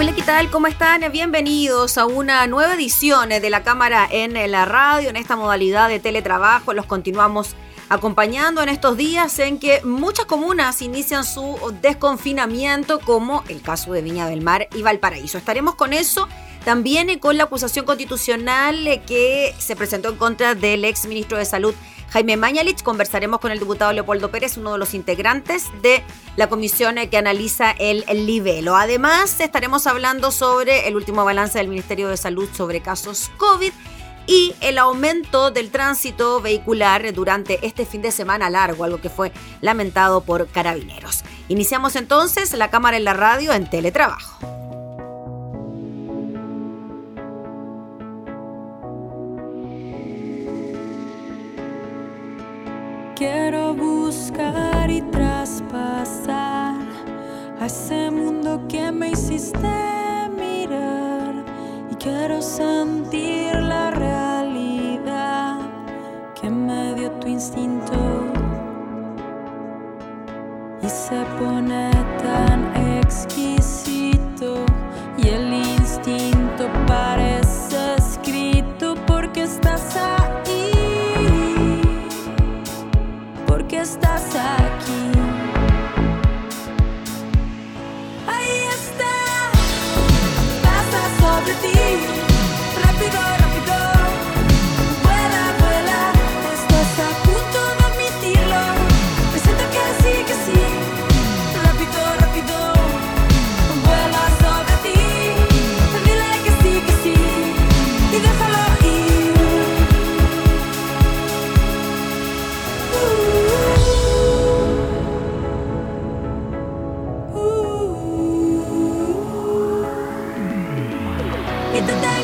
Hola, ¿qué tal? ¿Cómo están? Bienvenidos a una nueva edición de la Cámara en la radio, en esta modalidad de teletrabajo. Los continuamos acompañando en estos días en que muchas comunas inician su desconfinamiento, como el caso de Viña del Mar y Valparaíso. Estaremos con eso también con la acusación constitucional que se presentó en contra del ex ministro de Salud Jaime Mañalich. Conversaremos con el diputado Leopoldo Pérez, uno de los integrantes de la comisión que analiza el, el libelo. Además, estaremos hablando sobre el último balance del Ministerio de Salud sobre casos COVID y el aumento del tránsito vehicular durante este fin de semana largo, algo que fue lamentado por carabineros. Iniciamos entonces la cámara en la radio en teletrabajo. Quiero buscar y traspasar a ese mundo que me hiciste mirar. Y quiero sentir la realidad que me dio tu instinto. Y se pone tan exquisito y el instinto parece Y te tengo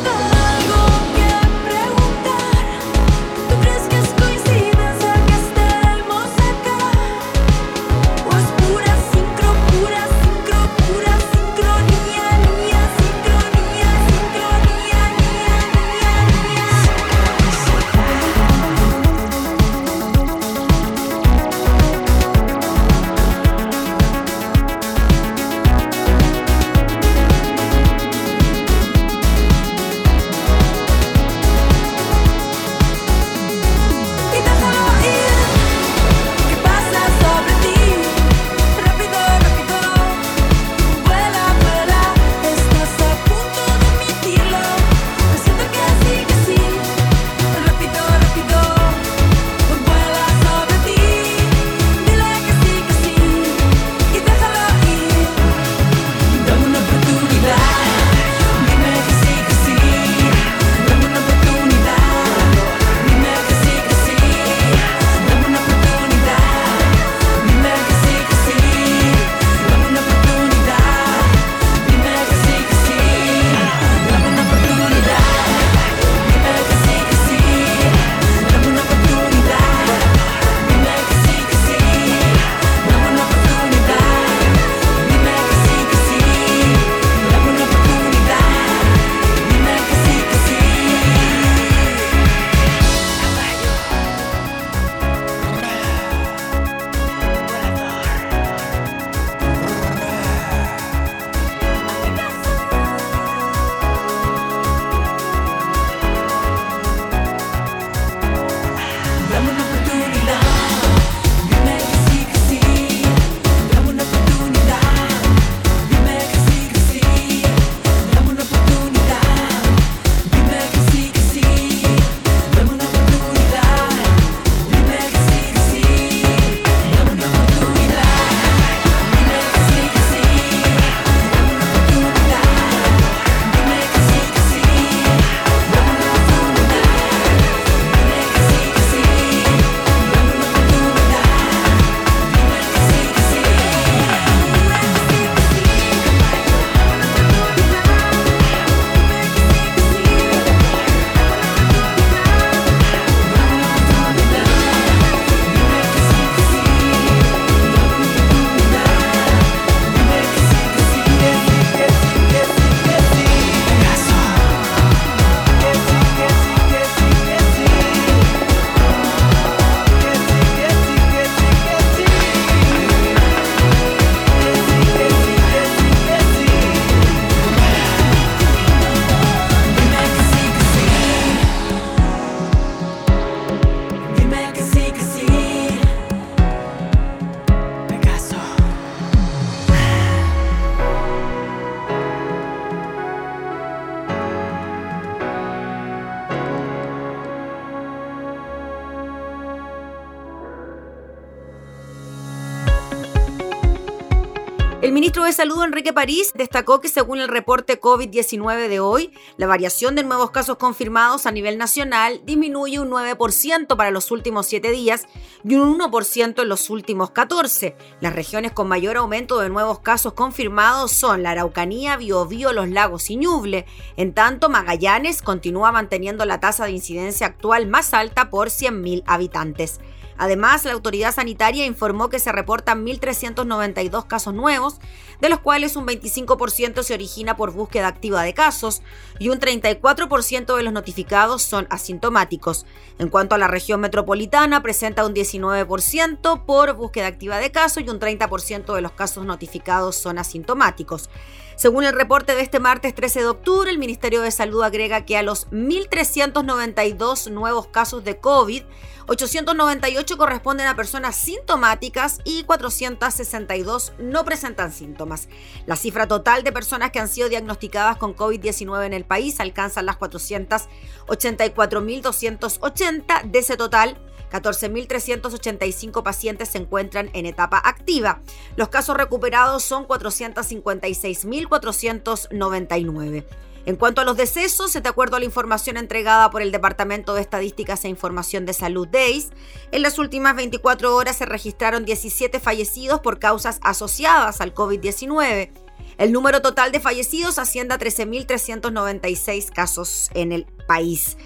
Salud, Enrique París, destacó que según el reporte COVID-19 de hoy, la variación de nuevos casos confirmados a nivel nacional disminuye un 9% para los últimos 7 días y un 1% en los últimos 14. Las regiones con mayor aumento de nuevos casos confirmados son la Araucanía, Biobío, Los Lagos y Ñuble. En tanto, Magallanes continúa manteniendo la tasa de incidencia actual más alta por 100.000 habitantes. Además, la autoridad sanitaria informó que se reportan 1.392 casos nuevos, de los cuales un 25% se origina por búsqueda activa de casos y un 34% de los notificados son asintomáticos. En cuanto a la región metropolitana, presenta un 19% por búsqueda activa de casos y un 30% de los casos notificados son asintomáticos. Según el reporte de este martes 13 de octubre, el Ministerio de Salud agrega que a los 1.392 nuevos casos de COVID, 898 corresponden a personas sintomáticas y 462 no presentan síntomas. La cifra total de personas que han sido diagnosticadas con COVID-19 en el país alcanza las 484.280. De ese total, 14.385 pacientes se encuentran en etapa activa. Los casos recuperados son 456.499. En cuanto a los decesos, de acuerdo a la información entregada por el Departamento de Estadísticas e Información de Salud DEIS, en las últimas 24 horas se registraron 17 fallecidos por causas asociadas al COVID-19. El número total de fallecidos asciende a 13.396 casos en el país.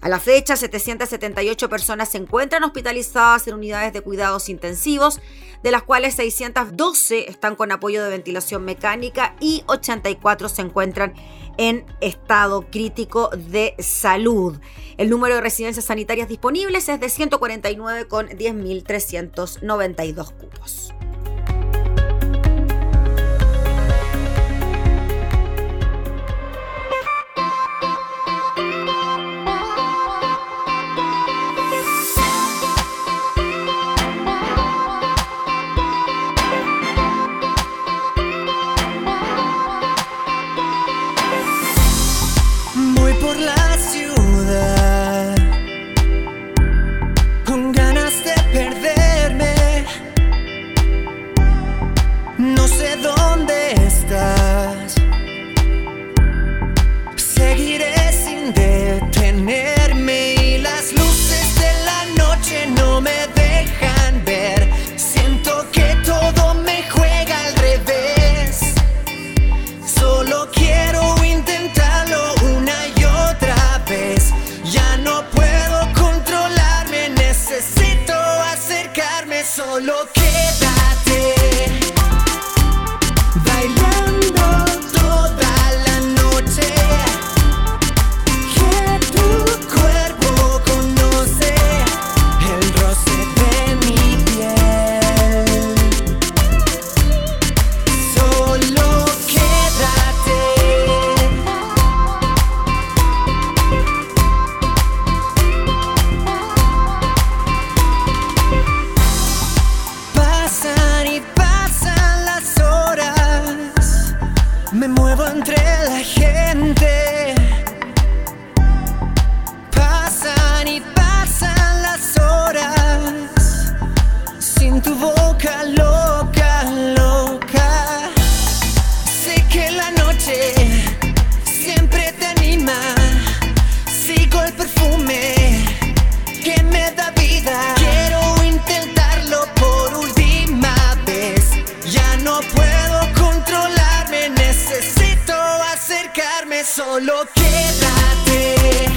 A la fecha, 778 personas se encuentran hospitalizadas en unidades de cuidados intensivos, de las cuales 612 están con apoyo de ventilación mecánica y 84 se encuentran en estado crítico de salud. El número de residencias sanitarias disponibles es de 149 con 10.392 cupos. Solo quédate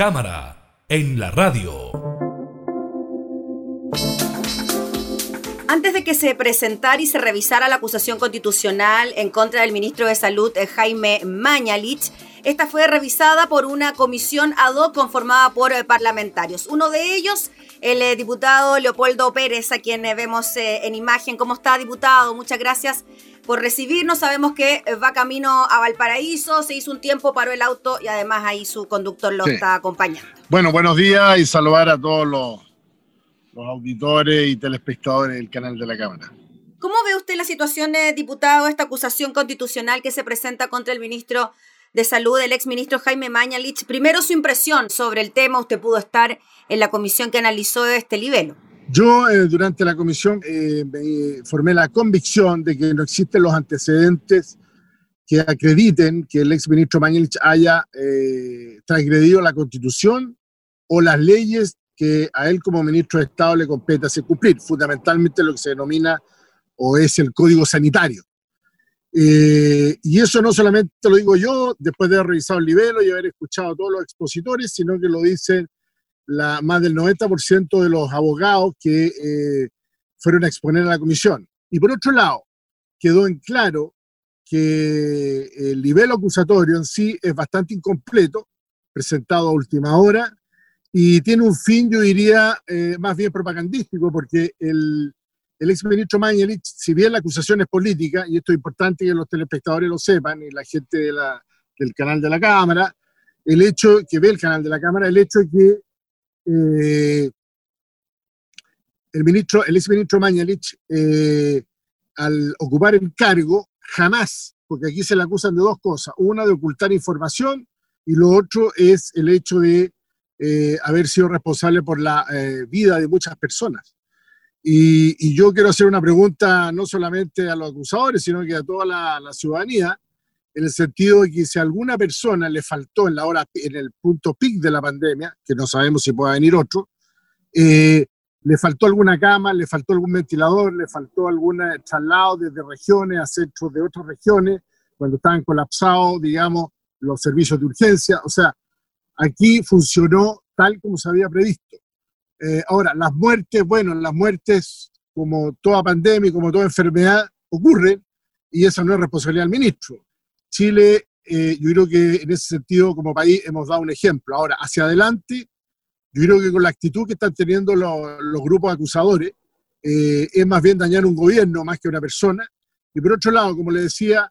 cámara, en la radio. Antes de que se presentara y se revisara la acusación constitucional en contra del ministro de Salud, eh, Jaime Mañalich, esta fue revisada por una comisión ad hoc conformada por eh, parlamentarios. Uno de ellos, el eh, diputado Leopoldo Pérez, a quien vemos en imagen. ¿Cómo está, diputado? Muchas gracias por recibirnos. Sabemos que eh, va camino a Valparaíso, se hizo un tiempo, paró el auto y además ahí su conductor lo Sí. está acompañando. Bueno, buenos días y saludar a todos los, los auditores y telespectadores del canal de la Cámara. ¿Cómo ve usted la situación, eh, diputado, esta acusación constitucional que se presenta contra el ministro de Salud, el exministro Jaime Mañalich? Primero, su impresión sobre el tema. Usted pudo estar en la comisión que analizó este libelo. Yo eh, durante la comisión eh, formé la convicción de que no existen los antecedentes que acrediten que el exministro Mañalich haya eh, transgredido la constitución o las leyes que a él como ministro de Estado le compete hacer cumplir, fundamentalmente lo que se denomina o es el código sanitario. Eh, y eso no solamente lo digo yo, después de haber revisado el libelo y haber escuchado a todos los expositores, sino que lo dicen la, más del 90% de los abogados que eh, fueron a exponer a la comisión. Y por otro lado, quedó en claro que el nivel acusatorio en sí es bastante incompleto, presentado a última hora, y tiene un fin, yo diría, eh, más bien propagandístico, porque el, el exministro Mañalich, si bien la acusación es política, y esto es importante que los telespectadores lo sepan, y la gente de la- del canal de la Cámara, el hecho que ve el canal de la Cámara, el hecho que eh, el ministro, el exministro Mañalich, eh, al ocupar el cargo, jamás, porque aquí se le acusan de dos cosas, una de ocultar información y lo otro es el hecho de eh, haber sido responsable por la eh, vida de muchas personas. Y, yo quiero hacer una pregunta no solamente a los acusadores, sino que a toda la ciudadanía, en el sentido de que si a alguna persona le faltó en la hora, en el punto pic de la pandemia, que no sabemos si pueda venir otro, eh, le faltó alguna cama, le faltó algún ventilador, le faltó algún eh, traslado desde regiones a centros de otras regiones, cuando estaban colapsados, digamos, los servicios de urgencia. O sea, aquí funcionó tal como se había previsto. Eh, ahora, las muertes, bueno, las muertes, como toda pandemia como toda enfermedad, ocurren y esa no es responsabilidad del ministro. Chile, eh, yo creo que en ese sentido, como país, hemos dado un ejemplo. Ahora, hacia adelante, yo creo que con la actitud que están teniendo los, los grupos acusadores, eh, es más bien dañar un gobierno más que una persona. Y por otro lado, como le decía,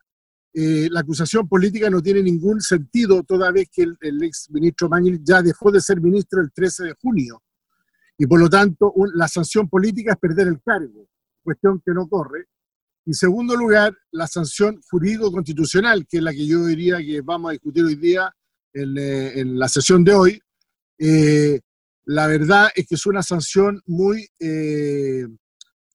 eh, la acusación política no tiene ningún sentido toda vez que el, el ex ministro Mañil ya dejó de ser ministro el 13 de junio. Y por lo tanto, un- la sanción política es perder el cargo, cuestión que no corre. En segundo lugar, la sanción jurídico-constitucional, que es la que yo diría que vamos a discutir hoy día en, eh, la sesión de hoy. Eh, la verdad es que es una sanción muy, eh,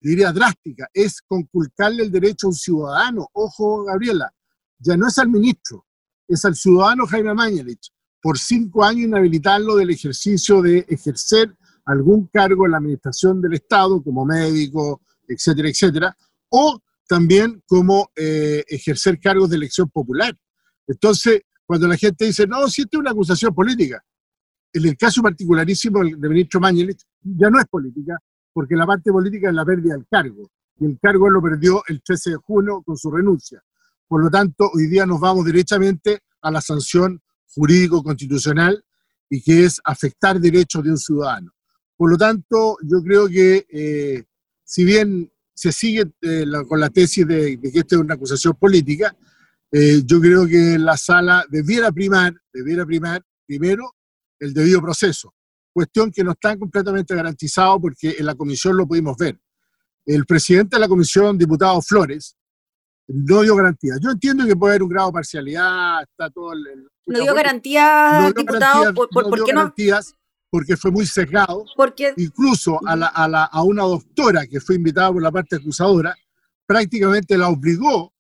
diría, drástica. Es conculcarle el derecho a un ciudadano. Ojo, Gabriela, ya no es al ministro, es al ciudadano Jaime Mañalich, por cinco años inhabilitarlo del ejercicio de ejercer algún cargo en la administración del Estado, como médico, etcétera, etcétera, o también como eh, ejercer cargos de elección popular. Entonces, cuando la gente dice, no, si esta es una acusación política, en el caso particularísimo del, ministro Mañalich, ya no es política, porque la parte política es la pérdida del cargo, y el cargo lo perdió el 13 de junio con su renuncia. Por lo tanto, hoy día nos vamos directamente a la sanción jurídico-constitucional y que es afectar derechos de un ciudadano. Por lo tanto, yo creo que eh, si bien se sigue eh, la- con la tesis de, de que esta es una acusación política, eh, yo creo que la sala debiera primar, debiera primar primero el debido proceso, cuestión que no está completamente garantizado porque en la comisión lo pudimos ver. El presidente de la comisión, diputado Flores, no dio garantía. Yo entiendo que puede haber un grado de parcialidad, está todo el... el- ¿No dio garantía, no diputado? garantías, ¿Por, por- no por dio qué no? garantías porque fue muy sesgado Porque incluso a, la- a la- a una doctora que fue invitada por la parte acusadora, prácticamente la obligó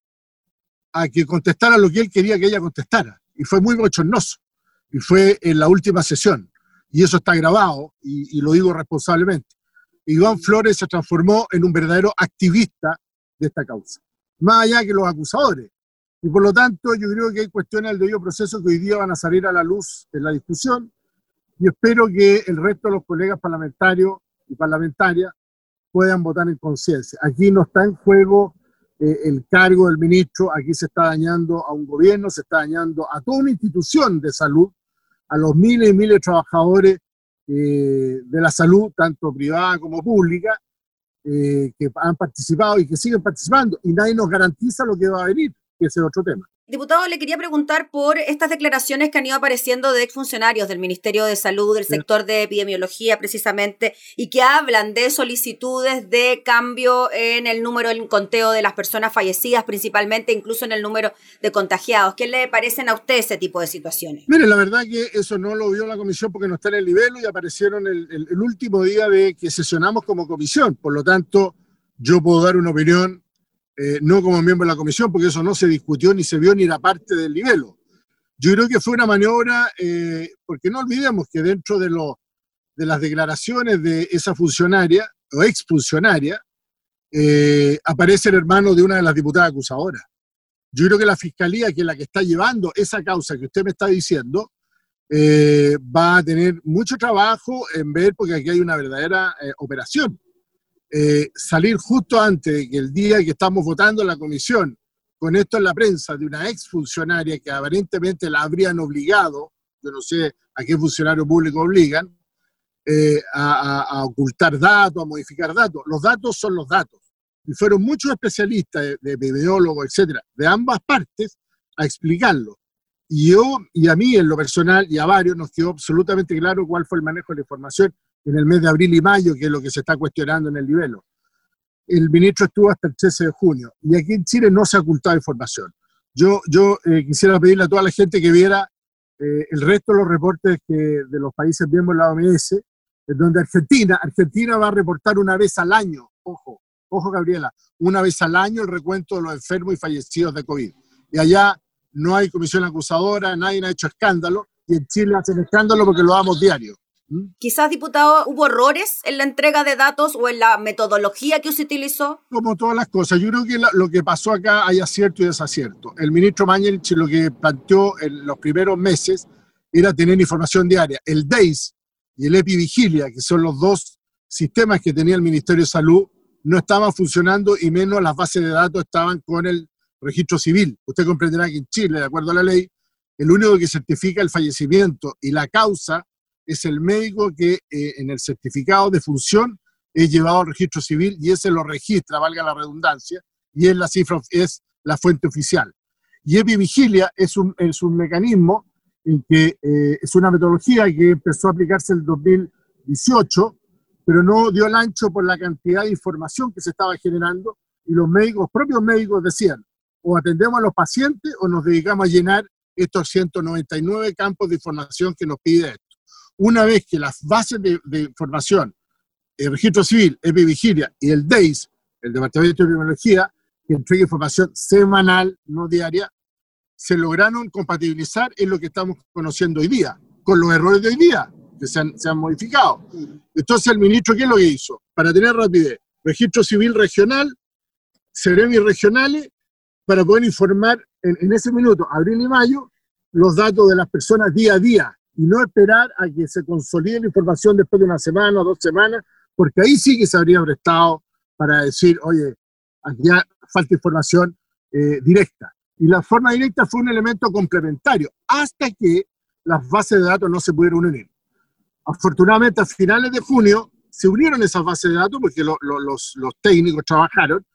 a que contestara lo que él quería que ella contestara. Y fue muy bochornoso. Y fue en la última sesión. Y eso está grabado, y, y lo digo responsablemente. Iván Flores se transformó en un verdadero activista de esta causa, más allá que los acusadores. Y por lo tanto, yo creo que hay cuestiones del debido proceso que hoy día van a salir a la luz en la discusión, y espero que el resto de los colegas parlamentarios y parlamentarias puedan votar en conciencia. Aquí no está en juego eh, el cargo del ministro, aquí se está dañando a un gobierno, se está dañando a toda una institución de salud, a los miles y miles de trabajadores eh, de la salud, tanto privada como pública, eh, que han participado y que siguen participando, y nadie nos garantiza lo que va a venir, que ese es otro tema. Diputado, le quería preguntar por estas declaraciones que han ido apareciendo de exfuncionarios del Ministerio de Salud, del sector de epidemiología precisamente, y que hablan de solicitudes de cambio en el número, el conteo de las personas fallecidas, principalmente incluso en el número de contagiados. ¿Qué le parecen a usted ese tipo de situaciones? Mire, la verdad que eso no lo vio la comisión porque no está en el nivel y aparecieron el, el- el último día de que sesionamos como comisión. Por lo tanto, yo puedo dar una opinión, eh, no como miembro de la comisión, porque eso no se discutió ni se vio ni era parte del nivel. Yo creo que fue una maniobra, eh, porque no olvidemos que dentro de, lo- de las declaraciones de esa funcionaria o exfuncionaria, eh, aparece el hermano de una de las diputadas acusadoras. Yo creo que la fiscalía, que es la que está llevando esa causa que usted me está diciendo, eh, va a tener mucho trabajo en ver, porque aquí hay una verdadera operación. Eh, salir justo antes de que el día que estamos votando la comisión, con esto en la prensa, de una exfuncionaria que aparentemente la habrían obligado, yo no sé a qué funcionario público obligan, eh, a, ocultar datos, a modificar datos. Los datos son los datos. Y fueron muchos especialistas, de, de epidemiólogos, etcétera, de ambas partes, a explicarlo. Y yo, y a mí en lo personal, y a varios, nos quedó absolutamente claro cuál fue el manejo de la información en el mes de abril y mayo, que es lo que se está cuestionando en el nivel. El ministro estuvo hasta el 13 de junio, y aquí en Chile no se ha ocultado información. Yo, yo eh, quisiera pedirle a toda la gente que viera eh, el resto de los reportes que, de los países miembros de la OMS, en donde Argentina, Argentina va a reportar una vez al año, ojo, ojo Gabriela, una vez al año el recuento de los enfermos y fallecidos de COVID. Y allá no hay comisión acusadora, nadie ha hecho escándalo, y en Chile hacen escándalo porque lo damos diario. ¿Mm? Quizás, diputado, hubo errores en la entrega de datos o en la metodología que se utilizó. Como todas las cosas, yo creo que lo que pasó acá hay acierto y desacierto. El ministro Mañelich lo que planteó en los primeros meses era tener información diaria. El DEIS y el EpiVigilia, que son los dos sistemas que tenía el Ministerio de Salud, no estaban funcionando y menos las bases de datos estaban con el registro civil. Usted comprenderá que en Chile, de acuerdo a la ley, el único que certifica el fallecimiento y la causa es el médico que eh, en el certificado de función es llevado al registro civil y ese lo registra, valga la redundancia, y es la cifra, es la fuente oficial. Y EpiVigilia es un, es un mecanismo en que eh, es una metodología que empezó a aplicarse en el 2018, pero no dio el ancho por la cantidad de información que se estaba generando y los médicos, propios médicos decían, o atendemos a los pacientes o nos dedicamos a llenar estos 199 campos de información que nos pide. Una vez que las bases de, de información, el registro civil, EpiVigilia y el DEIS, el Departamento de Epidemiología, que entrega información semanal, no diaria, se lograron compatibilizar en lo que estamos conociendo hoy día, con los errores de hoy día, que se han, modificado. Entonces el ministro, ¿qué es lo que hizo? Para tener rapidez, registro civil regional, seremi regionales, para poder informar en ese minuto, abril y mayo, los datos de las personas día a día y no esperar a que se consolide la información después de una semana o dos semanas, porque ahí sí que se habría prestado para decir, oye, aquí falta información eh, directa. Y la forma directa fue un elemento complementario, hasta que las bases de datos no se pudieron unir. Afortunadamente, a finales de junio se unieron esas bases de datos porque lo- lo- los, los técnicos trabajaron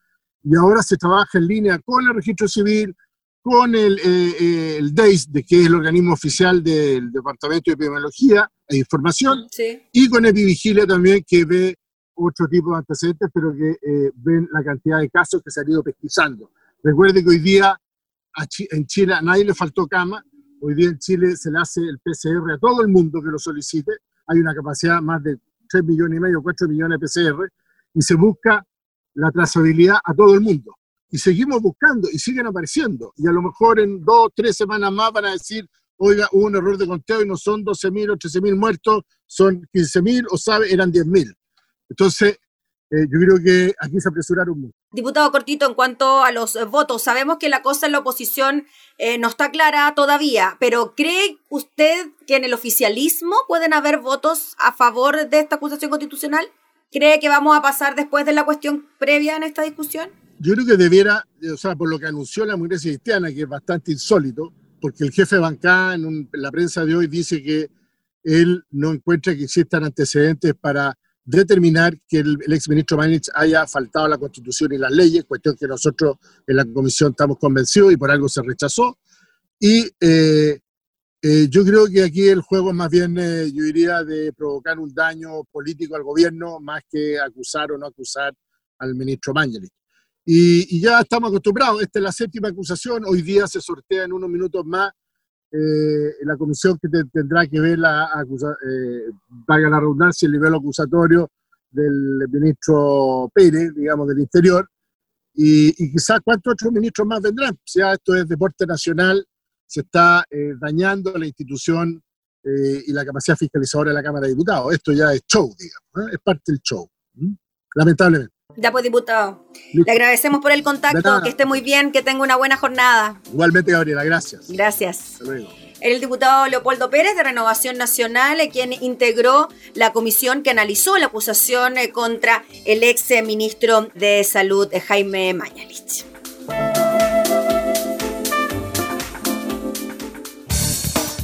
y ahora se trabaja en línea con el registro civil, con el, eh, eh, el DEIS, de, que es el organismo oficial del Departamento de Epidemiología e Información, Sí. y con Epivigilia también, que ve otro tipo de antecedentes, pero que eh, ven la cantidad de casos que se han ido pesquisando. Recuerde que hoy día en Chile a nadie le faltó cama, hoy día en Chile se le hace el PCR a todo el mundo que lo solicite, hay una capacidad más de 3 millones y medio, 4 millones de PCR, y se busca la trazabilidad a todo el mundo. Y seguimos buscando y siguen apareciendo. Y a lo mejor en dos, tres semanas más van a decir, oiga, hubo un error de conteo y no son 12.000 o 13.000 muertos, son 15.000 o sabe, eran 10.000. Entonces, eh, yo creo que aquí se apresuraron mucho. Diputado Cortito, en cuanto a los eh, votos, sabemos que la cosa en la oposición eh, no está clara todavía, pero ¿cree usted que en el oficialismo pueden haber votos a favor de esta acusación constitucional? ¿Cree que vamos a pasar después de la cuestión previa en esta discusión? Yo creo que debiera, o sea, por lo que anunció la democracia cristiana, que es bastante insólito, porque el jefe bancada en, la prensa de hoy dice que él no encuentra que existan antecedentes para determinar que el, el exministro Mañich haya faltado a la Constitución y las leyes, cuestión que nosotros en la comisión estamos convencidos y por algo se rechazó. Y eh, eh, yo creo que aquí el juego es más bien, eh, yo diría, de provocar un daño político al gobierno más que acusar o no acusar al ministro Mañalich. Y, ya estamos acostumbrados, esta es la séptima acusación, hoy día se sortea en unos minutos más eh, la comisión que te- tendrá que ver la acusa, eh, la redundancia, el nivel acusatorio del ministro Pérez, digamos, del Interior, y, y quizás cuántos otros ministros más vendrán. O sea, esto es deporte nacional, se está eh, dañando la institución eh, y la capacidad fiscalizadora de la Cámara de Diputados. Esto ya es show, digamos, ¿eh? es parte del show. Lamentablemente. Ya pues, diputado. Listo. Le agradecemos por el contacto, que esté muy bien, que tenga una buena jornada. Igualmente, Gabriela, gracias. Gracias. Hasta luego. El diputado Leopoldo Pérez de Renovación Nacional, eh, quien integró la comisión que analizó la acusación eh, contra el ex eh, ministro de Salud, Jaime Mañalich.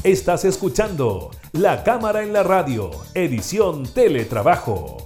Estás escuchando La Cámara en la Radio, edición Teletrabajo.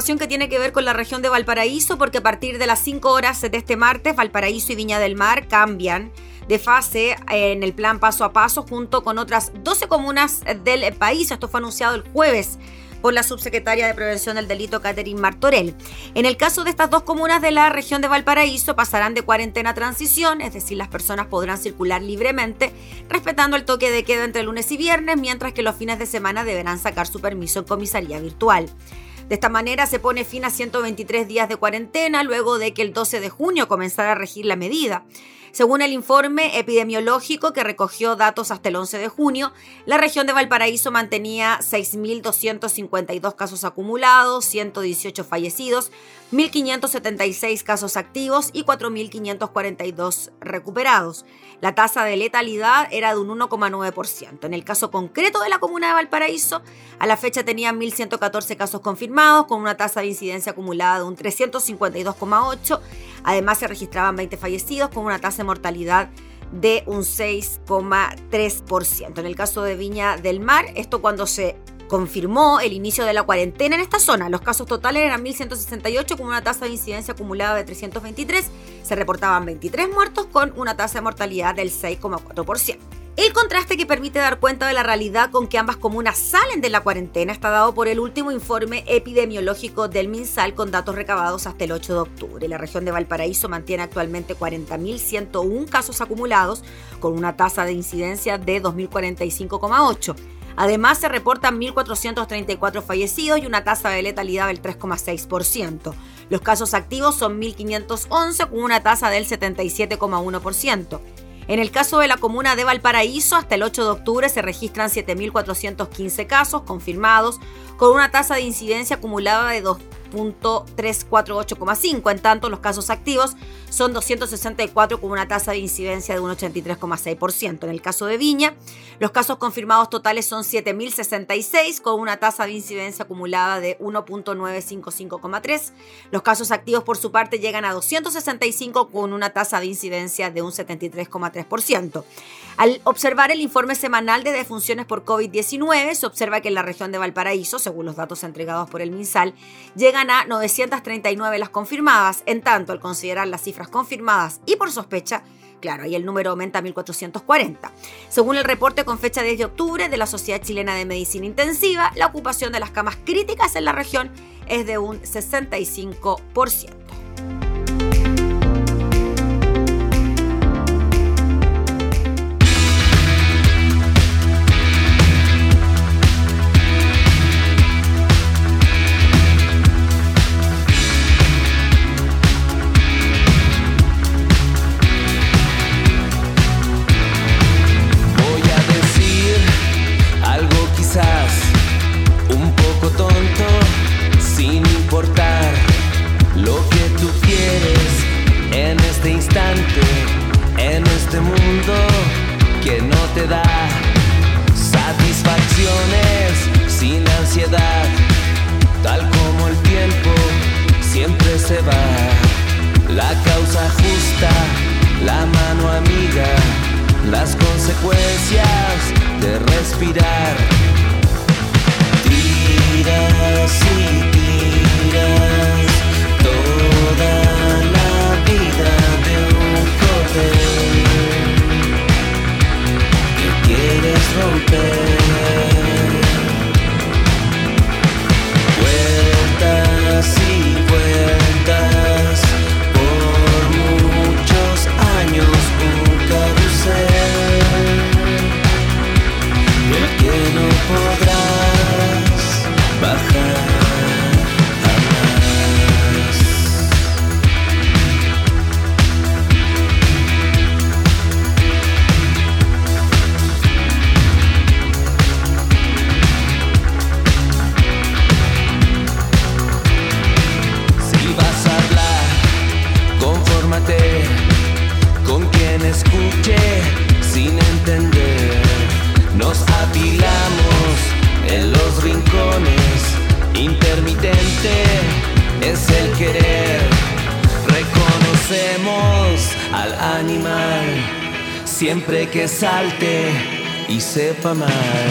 Información que tiene que ver con la región de Valparaíso, porque a partir de las 5 horas de este martes, Valparaíso y Viña del Mar cambian de fase en el plan paso a paso junto con otras 12 comunas del país. Esto fue anunciado el jueves por la subsecretaria de Prevención del Delito, Catherine Martorell. En el caso de estas dos comunas de la región de Valparaíso, pasarán de cuarentena a transición, es decir, las personas podrán circular libremente, respetando el toque de queda entre lunes y viernes, mientras que los fines de semana deberán sacar su permiso en comisaría virtual. De esta manera se pone fin a 123 días de cuarentena luego de que el 12 de junio comenzara a regir la medida. Según el informe epidemiológico que recogió datos hasta el 11 de junio, la región de Valparaíso mantenía 6.252 casos acumulados, 118 fallecidos, 1.576 casos activos y 4.542 recuperados. La tasa de letalidad era de un 1,9%. En el caso concreto de la comuna de Valparaíso, a la fecha tenían 1.114 casos confirmados, con una tasa de incidencia acumulada de un 352,8%. Además, se registraban 20 fallecidos, con una tasa de mortalidad de un 6,3%. En el caso de Viña del Mar, esto cuando se confirmó el inicio de la cuarentena en esta zona. Los casos totales eran 1.168 con una tasa de incidencia acumulada de 323. Se reportaban 23 muertos con una tasa de mortalidad del 6,4%. El contraste que permite dar cuenta de la realidad con que ambas comunas salen de la cuarentena está dado por el último informe epidemiológico del MinSal con datos recabados hasta el 8 de octubre. La región de Valparaíso mantiene actualmente 40.101 casos acumulados con una tasa de incidencia de 2.045,8. Además, se reportan 1.434 fallecidos y una tasa de letalidad del 3,6%. Los casos activos son 1.511 con una tasa del 77,1%. En el caso de la comuna de Valparaíso, hasta el 8 de octubre se registran 7.415 casos confirmados, con una tasa de incidencia acumulada de 2.348,5. En tanto, los casos activos son 264 con una tasa de incidencia de un 83,6%. En el caso de Viña, los casos confirmados totales son 7.066 con una tasa de incidencia acumulada de 1.955,3. Los casos activos por su parte llegan a 265 con una tasa de incidencia de un 73,3%. Al observar el informe semanal de defunciones por COVID-19, se observa que en la región de Valparaíso, según los datos entregados por el MinSal, llegan a 939 las confirmadas. En tanto, al considerar las cifras confirmadas y por sospecha, claro, ahí el número aumenta a 1440. Según el reporte con fecha 10 de octubre de la Sociedad Chilena de Medicina Intensiva, la ocupación de las camas críticas en la región es de un 65%. Que no te da satisfacciones sin ansiedad, tal como el tiempo siempre se va. La causa justa, la mano amiga, las consecuencias de respirar. Tiras y tiras toda la vida de un cordel que quieres romper. Vueltas y vueltas por muchos años un carrusel del que no podrás animal, siempre que salte y sepa mal.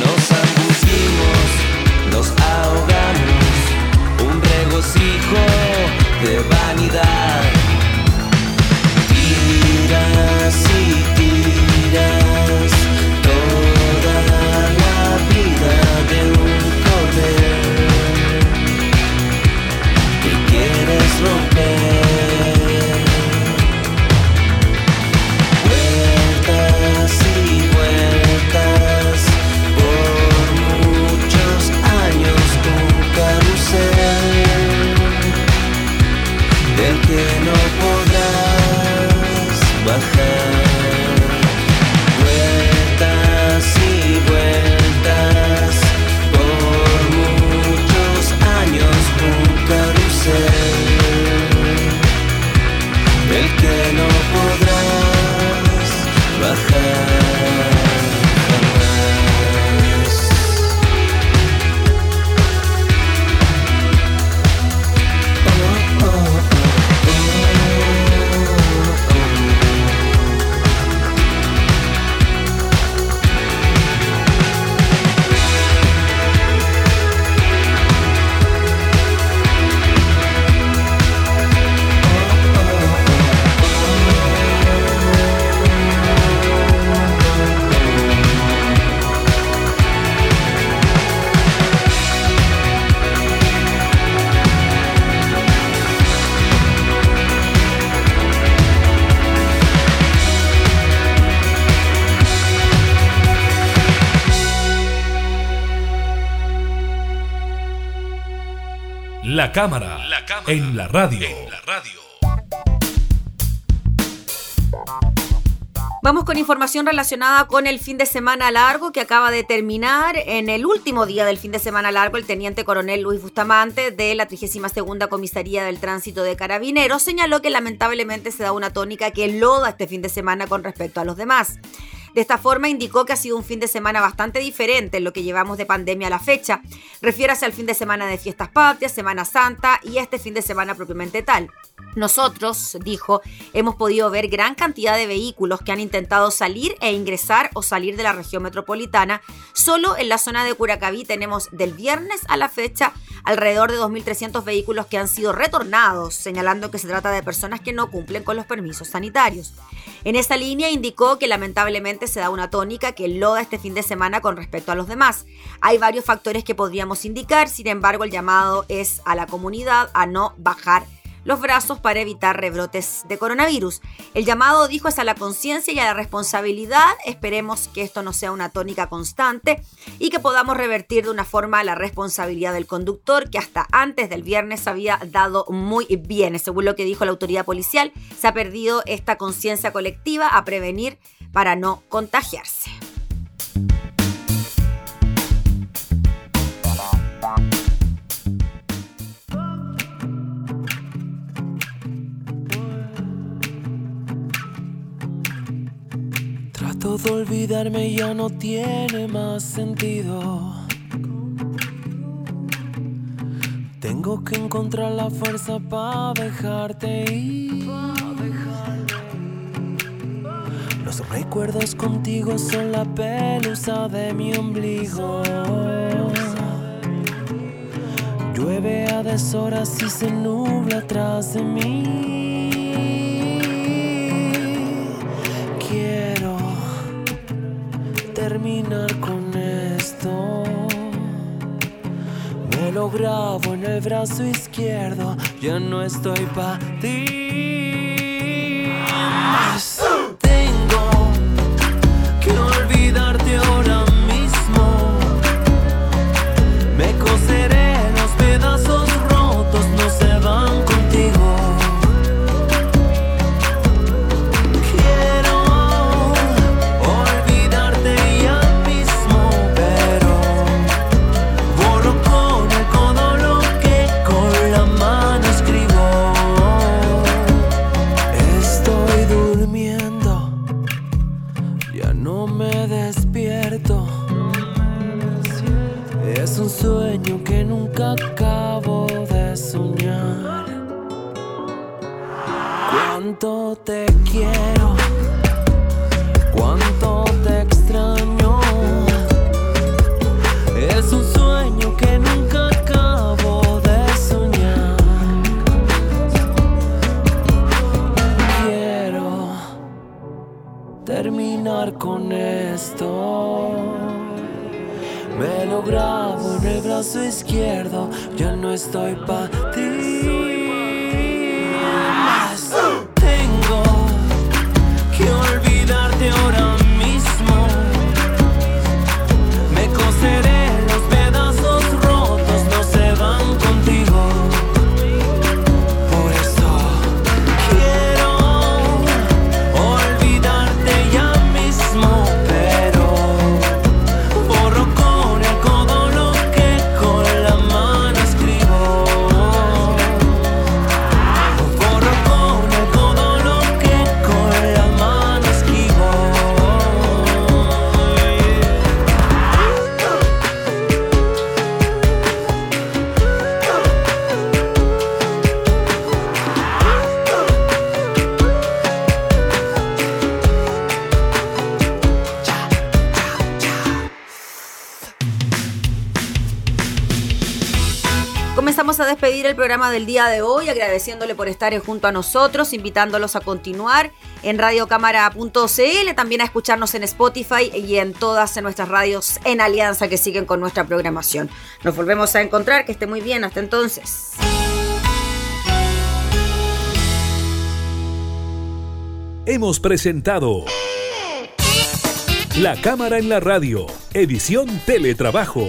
Nos ambullimos, nos ahogamos, un regocijo de vanidad. Tira. La cámara, en la radio. Vamos con información relacionada con el fin de semana largo que acaba de terminar. En el último día del fin de semana largo, el teniente coronel Luis Bustamante de la 32 Comisaría del Tránsito de Carabineros señaló que lamentablemente se da una tónica que loda este fin de semana con respecto a los demás. De esta forma indicó que ha sido un fin de semana bastante diferente en lo que llevamos de pandemia a la fecha. Refiérase al fin de semana de fiestas patrias, Semana Santa y este fin de semana propiamente tal. Nosotros, dijo, hemos podido ver gran cantidad de vehículos que han intentado salir e ingresar o salir de la región metropolitana. Solo en la zona de Curacaví tenemos del viernes a la fecha alrededor de 2.300 vehículos que han sido retornados, señalando que se trata de personas que no cumplen con los permisos sanitarios. En esta línea indicó que lamentablemente se da una tónica que loda este fin de semana con respecto a los demás. Hay varios factores que podríamos indicar, sin embargo el llamado es a la comunidad a no bajar los brazos para evitar rebrotes de coronavirus. El llamado, dijo, es a la conciencia y a la responsabilidad. Esperemos que esto no sea una tónica constante y que podamos revertir de una forma la responsabilidad del conductor que hasta antes del viernes había dado muy bien. Según lo que dijo la autoridad policial, se ha perdido esta conciencia colectiva a prevenir para no contagiarse. De olvidarme ya no tiene más sentido. Tengo que encontrar la fuerza para dejarte ir. Los recuerdos contigo son la pelusa de mi ombligo. Llueve a deshoras y se nubla atrás de mí. Con esto. Me lo grabo en el brazo izquierdo. Ya no estoy pa' ti. No me despierto. Es un sueño que nunca acabo de soñar. Cuánto te quiero, con esto. Me lo grabo en el brazo izquierdo, ya no estoy pa' ti. El programa del día de hoy, agradeciéndole por estar junto a nosotros, invitándolos a continuar en radiocámara.cl, también a escucharnos en Spotify y en todas nuestras radios en alianza que siguen con nuestra programación. Nos volvemos a encontrar, que esté muy bien, hasta entonces. Hemos presentado La Cámara en la Radio, edición Teletrabajo.